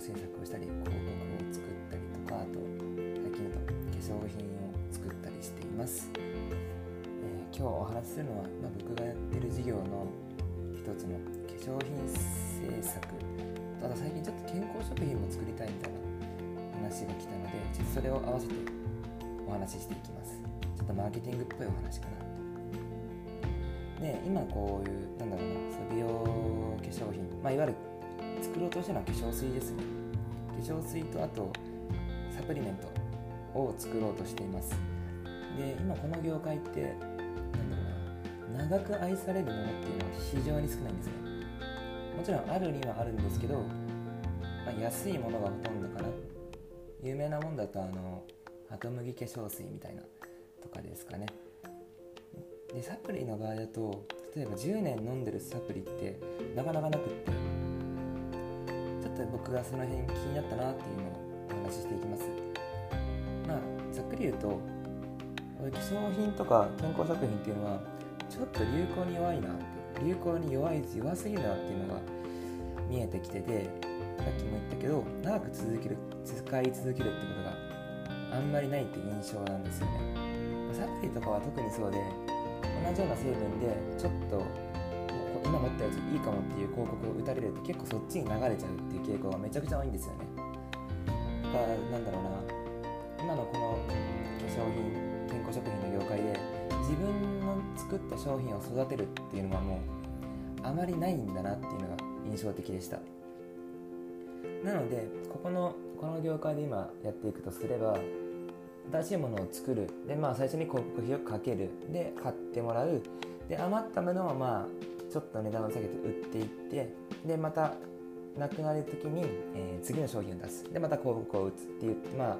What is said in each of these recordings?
制作をしたり広告を作ったりとかあと最近だと化粧品を作ったりしています、えー、今日お話しするのは、まあ、僕がやってる事業の一つの化粧品制作。ただ最近ちょっと健康食品も作りたいみたいな話が来たのでちょっとそれを合わせてお話ししていきます。ちょっとマーケティングっぽいお話かなで今こういうなんだろうな美容化粧品、まあ、いわゆる作ろうとしてるのは化粧水ですね。化粧水とあとサプリメントを作ろうとしています。で今この業界ってなんだろうな長く愛されるものっていうのは非常に少ないんですね。もちろんあるにはあるんですけど、まあ、安いものがほとんどかな。有名なもんだとあのハトムギ化粧水みたいなとかですかね。でサプリの場合だと例えば10年飲んでるサプリってなかなかなくって。と僕がその辺気になったなっていうのをお話ししていきます。まあざっくり言うと化粧品とか健康食品っていうのはちょっと流行に弱いなって流行に弱い弱すぎるなっていうのが見えてきててさっきも言ったけど長く続ける使い続けるってことがあんまりないって印象なんですよね。サプリとかは特にそうで同じような成分でちょっと今持ったやついいかもっていう広告を打たれると結構そっちに流れちゃうっていう傾向がめちゃくちゃ多いんですよね。だからなんだろうな今のこの化粧品健康食品の業界で自分の作った商品を育てるっていうのはもうあまりないんだなっていうのが印象的でした。なのでここのこの業界で今やっていくとすれば新しいものを作る。でまあ最初に広告費をかける。で買ってもらう。で余ったものはまあちょっと値段を下げて売っていってでまたなくなる時に、えー、次の商品を出す。でまた広告を打つっていうまあ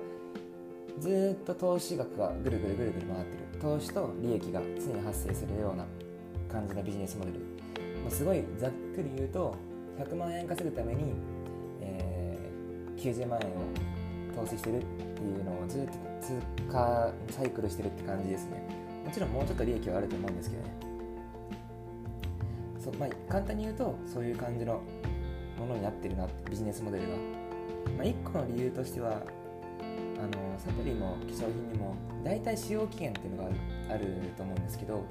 ずっと投資額がぐるぐるぐるぐる回ってる。投資と利益が常に発生するような感じのビジネスモデル、まあ、すごいざっくり言うと100万円稼ぐために、えー、90万円を投資してるっていうのをずっと通過サイクルしてるって感じですね。もちろんもうちょっと利益はあると思うんですけどねそまあ、簡単に言うとそういう感じのものになってるなビジネスモデルが、まあ、1個の理由としてはあのサプリも化粧品にも大体使用期限っていうのがあると思うんですけど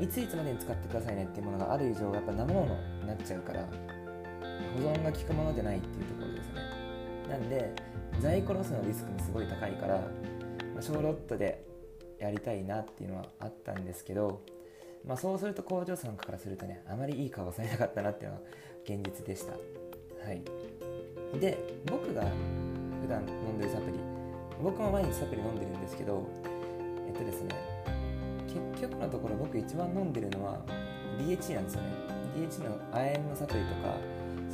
いついつまでに使ってくださいねっていうものがある以上やっぱ生ものになっちゃうから保存が効くものじゃないっていうところですね。なんで在庫ロスのリスクもすごい高いから、まあ、小ロットでやりたいなっていうのはあったんですけどまあ、そうすると工場さんからするとねあまりいい顔されなかったなっていうのが現実でした。はい。で僕が普段飲んでるサプリ僕も毎日サプリ飲んでるんですけどえっとですね結局のところ僕一番飲んでるのは DHC なんですよね。DHC の亜鉛のサプリとか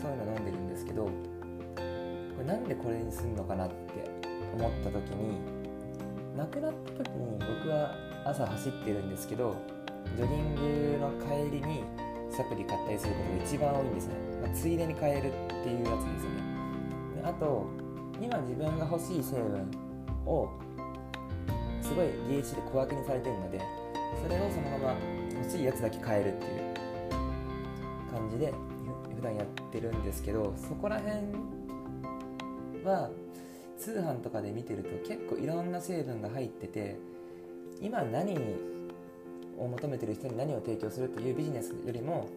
そういうの飲んでるんですけどこれなんでこれにすんのかなって思った時に亡くなった時に僕は朝走ってるんですけどジョギングの帰りにサプリ買ったりすることが一番多いんですね、まあ、ついでに買えるっていうやつですよね。であと今自分が欲しい成分をすごい DHC で小分けにされてるのでそれをそのまま欲しいやつだけ買えるっていう感じで普段やってるんですけどそこら辺は通販とかで見てると結構いろんな成分が入ってて今何にを求めてる人に何を提供するというビジネスよりも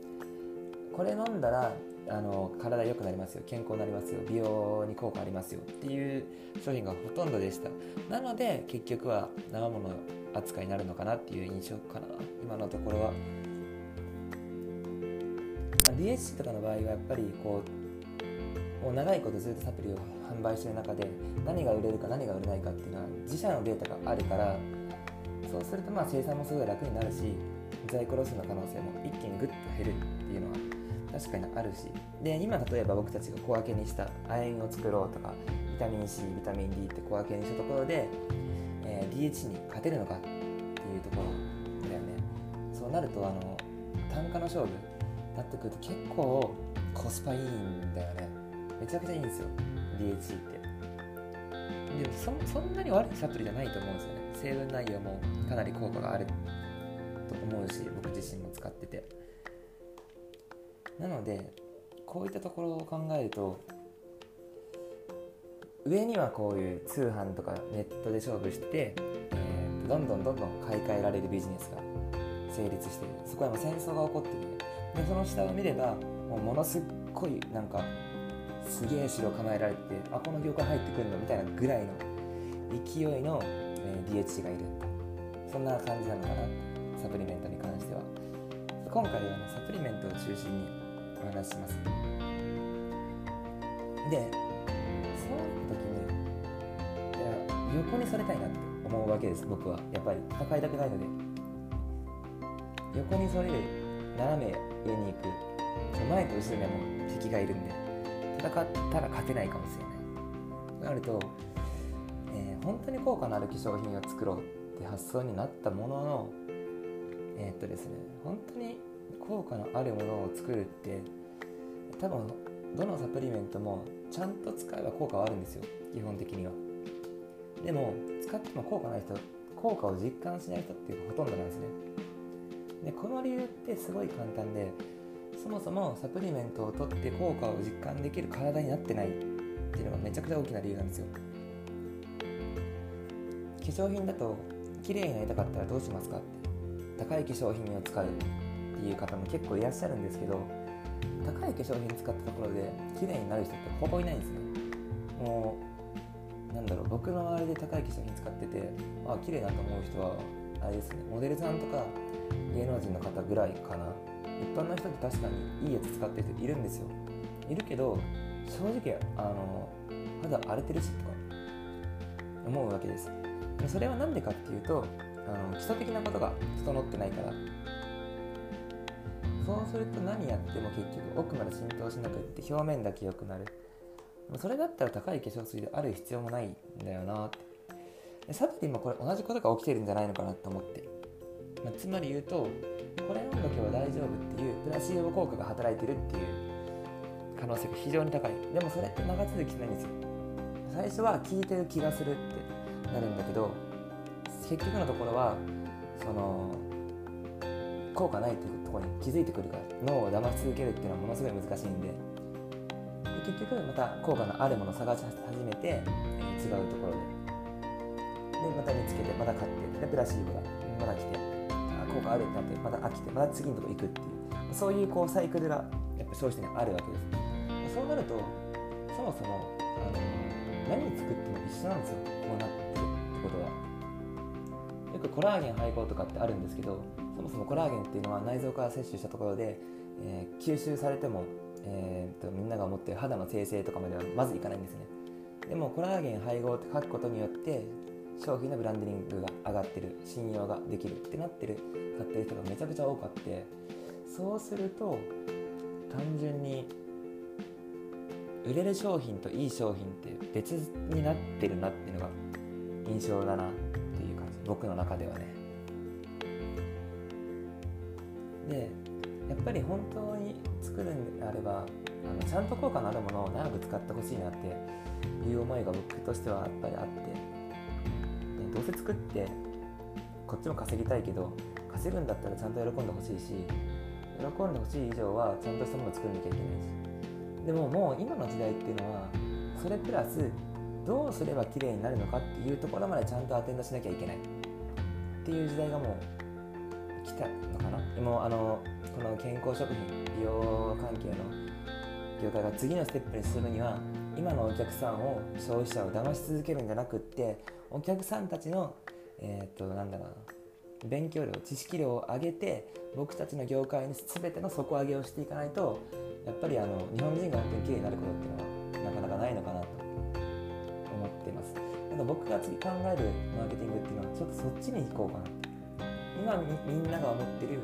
これ飲んだらあの体良くなりますよ。健康になりますよ。美容に効果ありますよっていう商品がほとんどでした。なので結局は生もの扱いになるのかなっていう印象かな。今のところは。DHC とかの場合はやっぱりこうもう長いことずっとサプリを販売してる中で何が売れるか何が売れないかっていうのは自社のデータがあるからそうするとまあ生産もすごい楽になるし在庫ロスの可能性も一気にグッと減るっていうのは確かにあるし。で今例えば僕たちが小分けにした亜鉛を作ろうとかビタミン C ビタミン D って小分けにしたところで、えー、DH に勝てるのかっていうところだよね。そうなるとあの単価の勝負なってくると結構コスパいいんだよね。めちゃくちゃいいんですよ DH って。でもそそんなに悪いサプリじゃないと思うんですよね。成分内容もかなり効果があると思うし僕自身も使ってて。なのでこういったところを考えると上にはこういう通販とかネットで勝負して、えー、どんどんどんどん買い替えられるビジネスが成立してる。そこはもう戦争が起こってて。でその下を見ればもうものすっごいなんかすげえ城構えられてあこの業界入ってくるのみたいなぐらいの勢いの、え、DHC がいる。そんな感じなのかな。サプリメントに関しては。今回はねサプリメントを中心にお話しますでそういった時に、ね横にされたいなって思うわけです僕は。やっぱり。戦いたくないので。横にそれる斜め上に行く。前と後ろにはもう敵がいるんで戦ったら勝てないかもしれない。なると、本当に効果のある化粧品を作ろうって発想になったもののえー、っとですね本当に効果のあるものを作るって多分どのサプリメントもちゃんと使えば効果はあるんですよ基本的には。でも使っても効果ない人効果を実感しない人っていうかほとんどなんですね。でこの理由ってすごい簡単でそもそもサプリメントを取って効果を実感できる体になってないっていうのがめちゃくちゃ大きな理由なんですよ。化粧品だと綺麗になりたかったらどうしますかって。高い化粧品を使うっていう方も結構いらっしゃるんですけど高い化粧品使ったところで綺麗になる人ってほぼいないんですね。もうなんだろう僕の周りで高い化粧品使っててあ綺麗なと思う人はあれですね。モデルさんとか芸能人の方ぐらいかな。一般の人って確かにいいやつ使ってる人いるんですよ。いるけど正直あの肌荒れてるしとか思うわけです。それは何でかっていうとあの基礎的なことが整ってないから。そうすると何やっても結局奥まで浸透しなくって表面だけ良くなる。それだったら高い化粧水である必要もないんだよなって。サプリもこれ同じことが起きてるんじゃないのかなと思って、まあ、つまり言うとこれ飲んどけば大丈夫っていうプラシーボ効果が働いてるっていう可能性が非常に高い。でもそれって長続きしないんですよ。最初は効いてる気がするってなるんだけど結局のところはその効果ないっていうところに気づいてくるから脳を騙し続けるっていうのはものすごい難しいんで。で結局また効果のあるものを探し始めて、えー、違うところで。でまた見つけてまた買ってでプラシーボがまた来てあ効果あるってなってまた飽きてまた次のとこ行くっていう。そういうこうサイクルがやっぱ消費者にあるわけです。そうなるとそもそもあの何作っても一緒なんですよ。こうなってるってことは。よくコラーゲン配合とかってあるんですけどそもそもコラーゲンっていうのは内臓から摂取したところで、えー、吸収されてもえーと、みんなが思ってる肌の生成とかまではまずいかないんですね。でもコラーゲン配合って書くことによって商品のブランディングが上がってる信用ができるってなってる買ってる人がめちゃくちゃ多かって。そうすると単純に売れる商品といい商品って別になってるなっていうのが印象だなっていう感じ僕の中ではね。でやっぱり本当に作るんであればあのちゃんと効果のあるものを長く使ってほしいなっていう思いが僕としてはやっぱりあって、でどうせ作ってこっちも稼ぎたいけど稼ぐんだったらちゃんと喜んでほしいし喜んでほしい以上はちゃんとしたものを作らなきゃいけないし。でももう今の時代っていうのはそれプラスどうすれば綺麗になるのかっていうところまでちゃんとアテンドしなきゃいけないっていう時代がもう来たのかな。でもあのこの健康食品美容関係の業界が次のステップに進むには今のお客さんを消費者を騙し続けるんじゃなくってお客さんたちのえっ、となんだろうな勉強量知識量を上げて僕たちの業界に全ての底上げをしていかないとやっぱりあの日本人が本当に綺麗になることっていうのはなかなかないのかなと思ってます。ただ僕が次考えるマーケティングっていうのはちょっとそっちに行こうかな今みんなが思ってる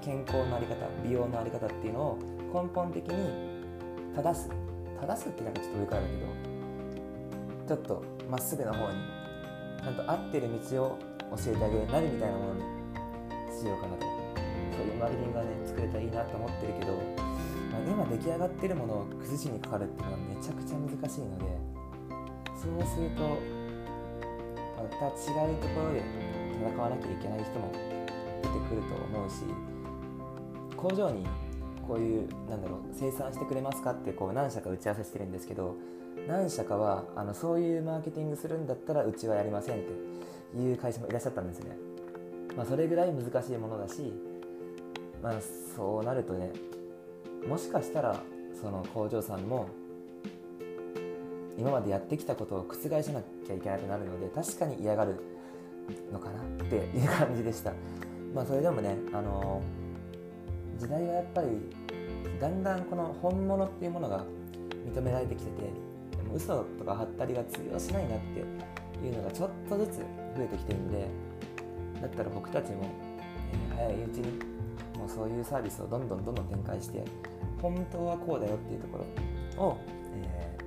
健康の在り方美容の在り方っていうのを根本的に正す正すってなんかちょっと上からだけどちょっとまっすぐな方にちゃんと合ってる道を教えてあげるなるみたいなものにしようかなとそういうマーケティングがね作れたらいいなと思ってるけど、まあ、今出来上がってるものを崩しにかかるっていうのはめちゃくちゃ難しいのでそうするとまた違うところで戦わなきゃいけない人も出てくると思うし工場にこういうなんだろう生産してくれますかってこう何社か打ち合わせしてるんですけど何社かはあのそういうマーケティングするんだったらうちはやりませんっていう会社もいらっしゃったんですね、まあ、それぐらい難しいものだし、まあ、そうなるとねもしかしたらその工場さんも今までやってきたことを覆さなきゃいけなくなるので確かに嫌がるのかなっていう感じでした。まあそれでもねあの時代はやっぱりだんだんこの本物っていうものが認められてきててでも嘘とかはったりが通用しないなっていうのがちょっとずつ増えてきてるんでだったら僕たちも、えー、早いうちにそういうサービスをどんどんどんどん展開して本当はこうだよっていうところを、え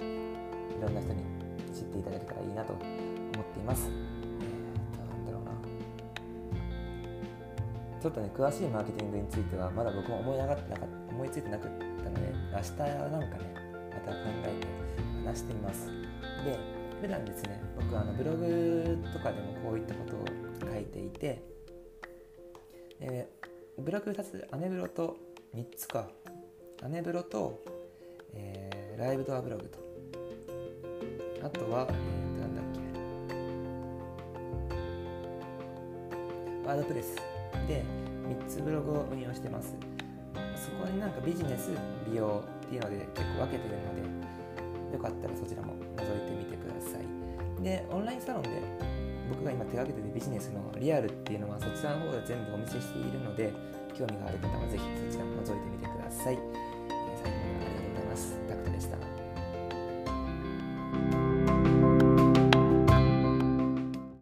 ー、いろんな人に知っていただけたらいいなと思っています。え、何だろうなちょっとね詳しいマーケティングについてはまだ僕も思い上がってなかった思いついてなかったので明日なんかねまた考えて話してみますで普段ですね僕あのブログとかでもこういったことを書いていて、えー、ブログ2つアメブロと3つか。アメブロと、えー、ライブドアブログと。あとは、えー、なんだっけ。ワードプレス。で3つブログを運用してます。そこになんかビジネス美容っていうので結構分けてるのでよかったらそちらも覗いてみてください。でオンラインサロンで僕が今手がけてるビジネスのリアルっていうのはそちらの方で全部お見せしているので興味がある方は是非そちらも覗いてみてください。